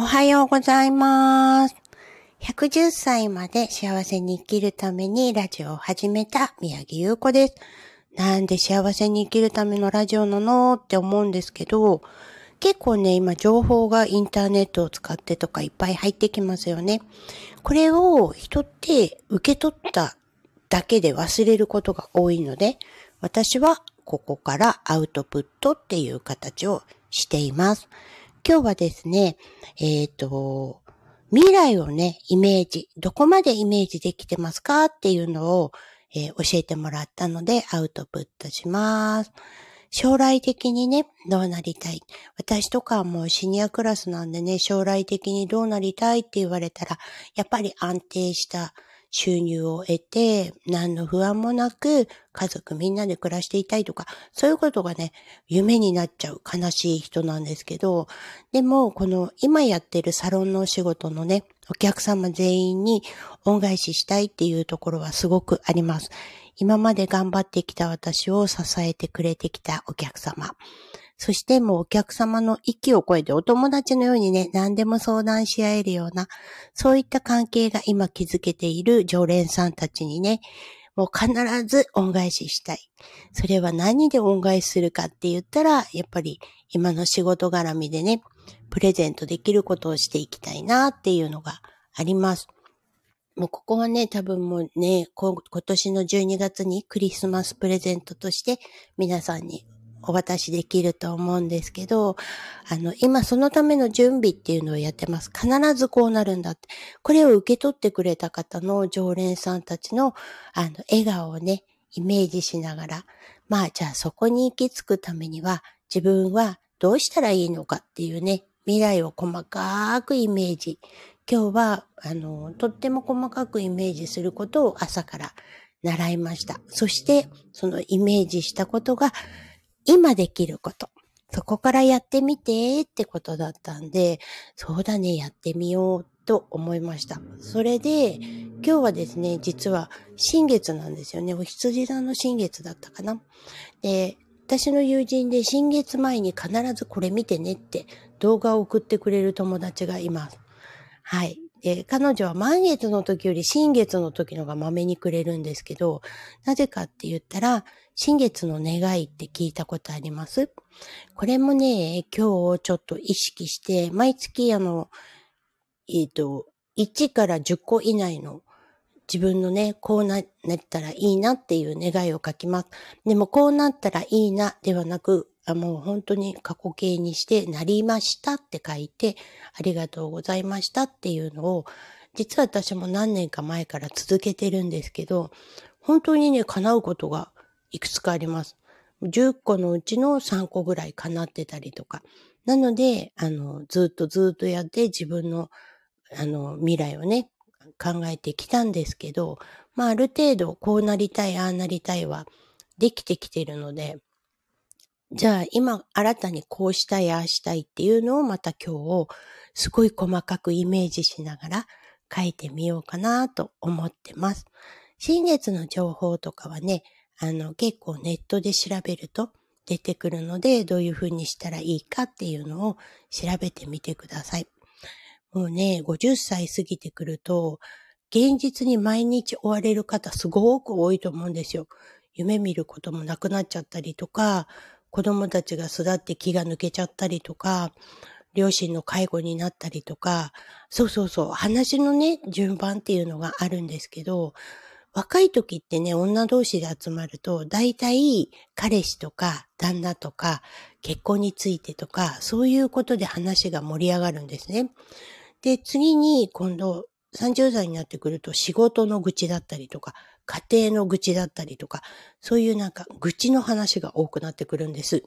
おはようございます。110歳まで幸せに生きるためにラジオを始めた宮城優子です。なんで幸せに生きるためのラジオなのって思うんですけど、結構ね、今情報がインターネットを使ってとかいっぱい入ってきますよね。これを人って受け取っただけで忘れることが多いので、私はここからアウトプットっていう形をしています。今日はですね、えっ、と、未来をね、イメージ、どこまでイメージできてますかっていうのを、えー教えてもらったのでアウトプットします。将来的にね、どうなりたい？私とかはもうシニアクラスなんでね、将来的にどうなりたいって言われたら、やっぱり安定した収入を得て、何の不安もなく家族みんなで暮らしていたいとか、そういうことがね、夢になっちゃう悲しい人なんですけど、でも、この今やってるサロンのお仕事のね、お客様全員に恩返ししたいっていうところはすごくあります。今まで頑張ってきた私を支えてくれてきたお客様。そしてもうお客様の息を超えてお友達のようにね、何でも相談し合えるような、そういった関係が今築けている常連さんたちにね、もう必ず恩返ししたい。それは何で恩返しするかって言ったら、やっぱり今の仕事絡みでね、プレゼントできることをしていきたいなっていうのがあります。もうここはね、多分もうね、今年の12月にクリスマスプレゼントとして皆さんにお渡しできると思うんですけど、あの、今そのための準備っていうのをやってます。必ずこうなるんだって。これを受け取ってくれた方の常連さんたちの、あの、笑顔をね、イメージしながら、まあ、じゃあそこに行き着くためには、自分はどうしたらいいのかっていうね、未来を細かくイメージ。今日は、あの、とっても細かくイメージすることを朝から習いました。そして、そのイメージしたことが、今できること。そこからやってみてってことだったんで、そうだね、やってみようと思いました。それで、今日はですね、実は新月なんですよね。お羊座の新月だったかな。で、私の友人で新月前に必ずこれ見てねって動画を送ってくれる友達がいます。はい。で、彼女は満月の時より新月の時のがまめにくれるんですけど、なぜかって言ったら、新月の願いって聞いたことありますこれもね、今日ちょっと意識して、毎月あの、えっ、と、1から10個以内の自分のね、こうななったらいいなっていう願いを書きます。でもこうなったらいいなではなく、あもう本当に過去形にして、なりましたって書いて、ありがとうございましたっていうのを、実は私も何年か前から続けてるんですけど、本当にね、叶うことがいくつかあります。10個のうちの3個ぐらい叶ってたりとか。なので、あの、ずっとずっとやって自分の、あの、未来をね、考えてきたんですけど、まあ、ある程度、こうなりたい、ああなりたいは、できてきてるので、じゃあ今新たにこうしたい、ああしたいっていうのをまた今日、すごい細かくイメージしながら書いてみようかなと思ってます。新月の情報とかはね、あの結構ネットで調べると出てくるので、どういうふうにしたらいいかっていうのを調べてみてください。もうね、50歳過ぎてくると、現実に毎日追われる方すごく多いと思うんですよ。夢見ることもなくなっちゃったりとか、子供たちが育って気が抜けちゃったりとか、両親の介護になったりとか、そうそうそう、話のね、順番っていうのがあるんですけど、若い時ってね、女同士で集まると、大体彼氏とか旦那とか結婚についてとか、そういうことで話が盛り上がるんですね。で、次に今度30代になってくると仕事の愚痴だったりとか、家庭の愚痴だったりとか、そういうなんか愚痴の話が多くなってくるんです。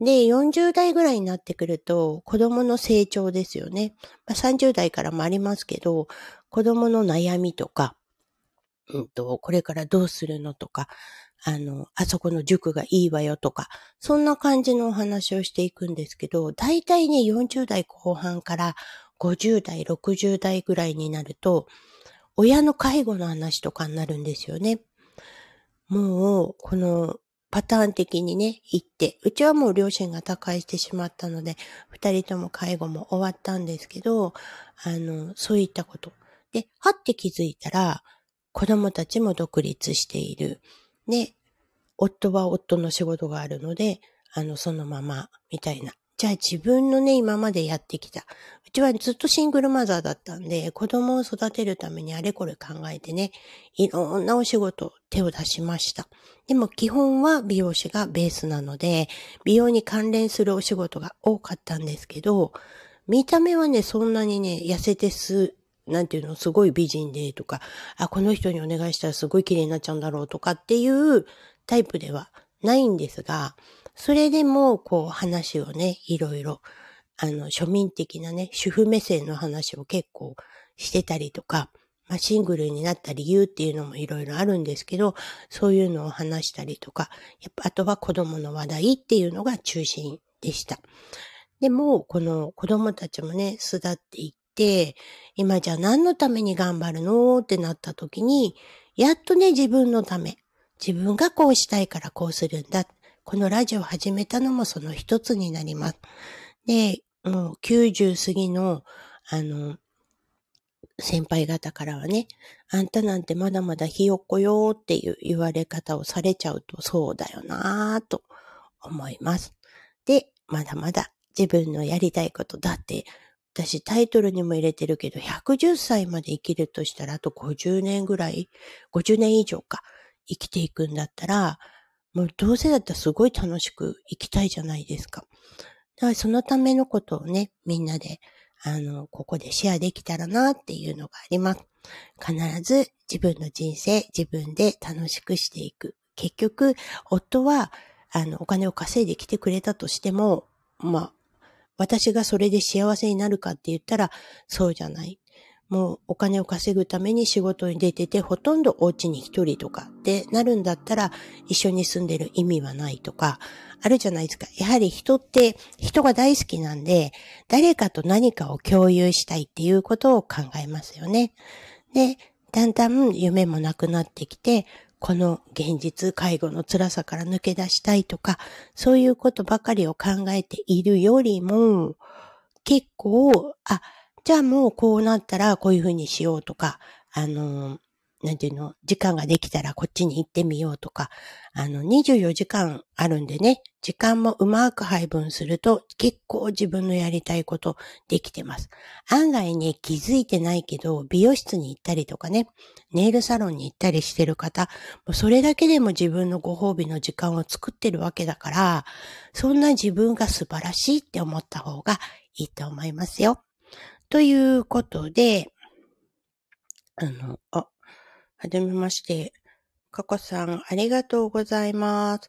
で、40代ぐらいになってくると、子供の成長ですよね。まあ、30代からもありますけど、子供の悩みとか、うんと、これからどうするのとか、あの、あそこの塾がいいわよとか、そんな感じのお話をしていくんですけど、大体ね、40代後半から50代、60代ぐらいになると、親の介護の話とかになるんですよね。もう、このパターン的にね、行って、うちはもう両親が他界してしまったので、二人とも介護も終わったんですけど、あの、そういったこと。で、はって気づいたら、子供たちも独立している。で、夫は夫の仕事があるので、あの、そのまま、みたいな。じゃあ自分のね、今までやってきた。うちはずっとシングルマザーだったんで、子供を育てるためにあれこれ考えてね、いろんなお仕事、手を出しました。でも基本は美容師がベースなので、美容に関連するお仕事が多かったんですけど、見た目はね、そんなにね、痩せてす、なんていうの、すごい美人でとか、あ、この人にお願いしたらすごい綺麗になっちゃうんだろうとかっていうタイプではないんですが、それでも、こう話をね、いろいろ、あの、庶民的なね、主婦目線の話を結構してたりとか、まあ、シングルになった理由っていうのもいろいろあるんですけど、そういうのを話したりとか、やっぱあとは子供の話題っていうのが中心でした。でも、この子供たちもね、巣立っていって、今じゃあ何のために頑張るのってなった時に、やっとね、自分のため、自分がこうしたいからこうするんだ。このラジオを始めたのもその一つになります。で、もう90過ぎの、あの、先輩方からはね、あんたなんてまだまだひよっこよーっていう言われ方をされちゃうとそうだよなぁと思います。で、まだまだ自分のやりたいことだって、私タイトルにも入れてるけど、110歳まで生きるとしたらあと50年ぐらい、50年以上か生きていくんだったら、もうどうせだったらすごい楽しく生きたいじゃないですか。だからそのためのことをね、みんなで、あの、ここでシェアできたらなっていうのがあります。必ず自分の人生、自分で楽しくしていく。結局、夫は、あの、お金を稼いできてくれたとしても、まあ、私がそれで幸せになるかって言ったら、そうじゃない。もうお金を稼ぐために仕事に出てて、ほとんどお家に一人とかってなるんだったら、一緒に住んでる意味はないとか、あるじゃないですか。やはり人って人が大好きなんで、誰かと何かを共有したいっていうことを考えますよね。で、だんだん夢もなくなってきて、この現実、介護の辛さから抜け出したいとか、そういうことばかりを考えているよりも、結構、あ、じゃあもうこうなったらこういうふうにしようとか、あの、なんていうの、時間ができたらこっちに行ってみようとか、あの、24時間あるんでね、時間もうまく配分すると結構自分のやりたいことできてます。案外ね、気づいてないけど、美容室に行ったりとかね、ネイルサロンに行ったりしてる方、もそれだけでも自分のご褒美の時間を作ってるわけだから、そんな自分が素晴らしいって思った方がいいと思いますよ。ということで、あの、あ、はじめまして。かこさん、ありがとうございます。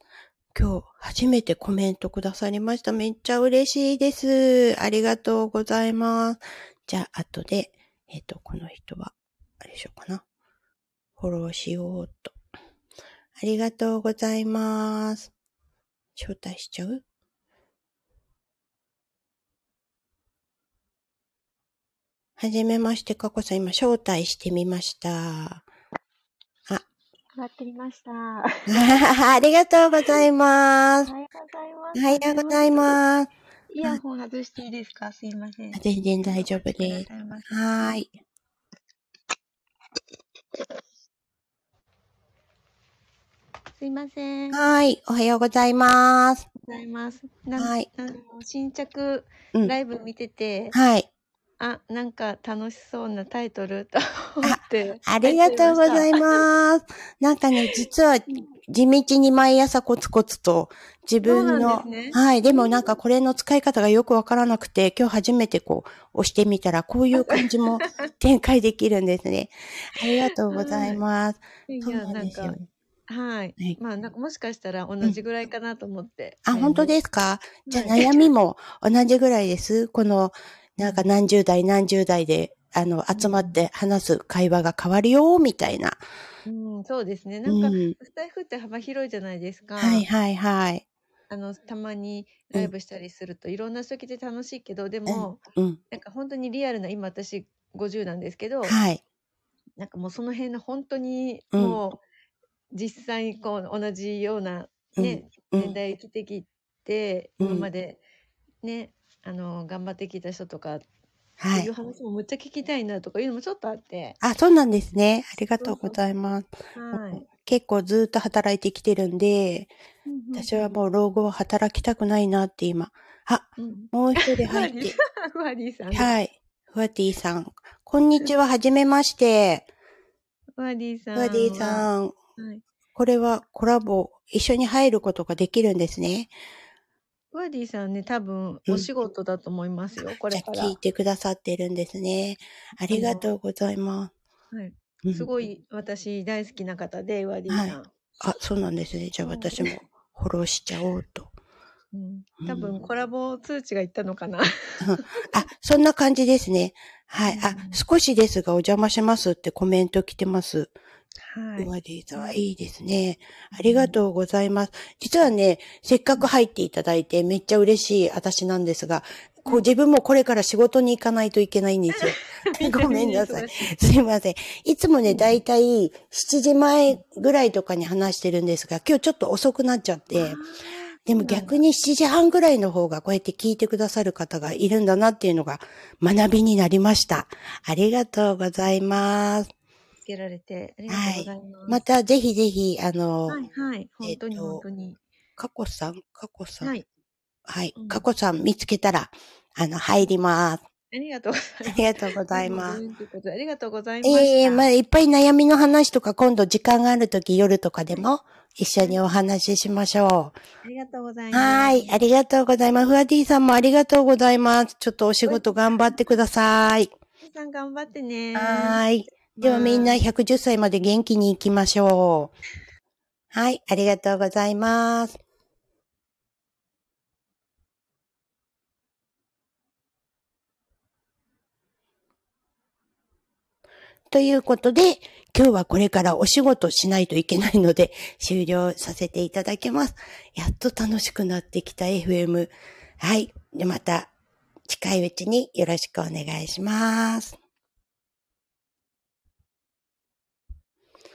今日、初めてコメントくださりました。めっちゃ嬉しいです。ありがとうございます。じゃあ、後で、えっ、ー、と、この人は、あれしようかな。フォローしようと。ありがとうございます。招待しちゃう？はじめまして、かこさん、今、招待してみました。あ。わってみました。ありがとうございます。おはようございます。おはようございます。イヤホン外していいですか？すいません。全然大丈夫です。はい。すいません。はい。おはようございます。ございます。はい。あの、新着ライブ見てて、うん、はい。あ、なんか楽しそうなタイトルと思って。ありがとうございます。なんかね、実は地道に毎朝コツコツと自分の、ね、はい、でもなんかこれの使い方がよくわからなくて、今日初めてこう押してみたらこういう感じも展開できるんですね。ありがとうございます。はい、そうなんですよ。はい。まあ、なんかもしかしたら同じぐらいかなと思って。うん、あ、本当ですか？じゃあ悩みも同じぐらいです。このなんか何十代何十代で、あの、集まって話す会話が変わるよ、みたいな。うん、そうですね。なんか、スタイフって幅広いじゃないですか。はいはいはい。あの、たまにライブしたりすると、いろんな人来て楽しいけど、でも、うん、なんか本当にリアルな、今私50なんですけど、はい。なんかもうその辺の本当にもう、実際こう同じようなね、年代生きてきて、今までね、あの、頑張ってきた人とか、はい。いう話もむっちゃ聞きたいなとかいうのもちょっとあって。あ、そうなんですね。ありがとうございます。はい。結構ずっと働いてきてるんで、私はもう老後は働きたくないなって今。あ、うん、もう一人入って。ふわりさん。はい。ふわティさん。こんにちは、はじめまして。ふわりさん。ふわティさん。はい。これはコラボ、一緒に入ることができるんですね。ワーディさんね、多分お仕事だと思いますよ、うん、これから。聞いてくださってるんですね。ありがとうございます。はい。すごい私大好きな方で、ワーディさん。はい、あ、そうなんですね。じゃあ私もフォローしちゃおうと。うん、多分コラボ通知がいったのかな。あ、そんな感じですね。はい。あ、少しですがお邪魔しますってコメント来てます。はい。ワディさん、いいですね。ありがとうございます。実はね、せっかく入っていただいてめっちゃ嬉しい私なんですが、こう自分もこれから仕事に行かないといけないんですよ。ごめんなさい。すいません。いつもね、だいたい7時前ぐらいとかに話してるんですが、今日ちょっと遅くなっちゃって、でも逆に7時半ぐらいの方がこうやって聞いてくださる方がいるんだなっていうのが学びになりました。ありがとうございます。つけられて、ありがとうございます。はい、またぜひぜひ、あの、はいはい、本当に本当に。かこさん、かこさん？はい。はい。かこさん見つけたら、あの、入ります。ありがとうございます。ありがとうございます。ありがとうございます。ええー、まあ、いっぱい悩みの話とか、今度時間があるとき夜とかでも、一緒にお話ししましょう。ありがとうございます。はい。ありがとうございます。ふわティさんもありがとうございます。ちょっとお仕事頑張ってください。さん頑張ってね。はい。ではみんな110歳まで元気に行きましょう。はい。ありがとうございます。ということで、今日はこれからお仕事しないといけないので、終了させていただきます。やっと楽しくなってきた FM。はい。で、また、近いうちによろしくお願いします。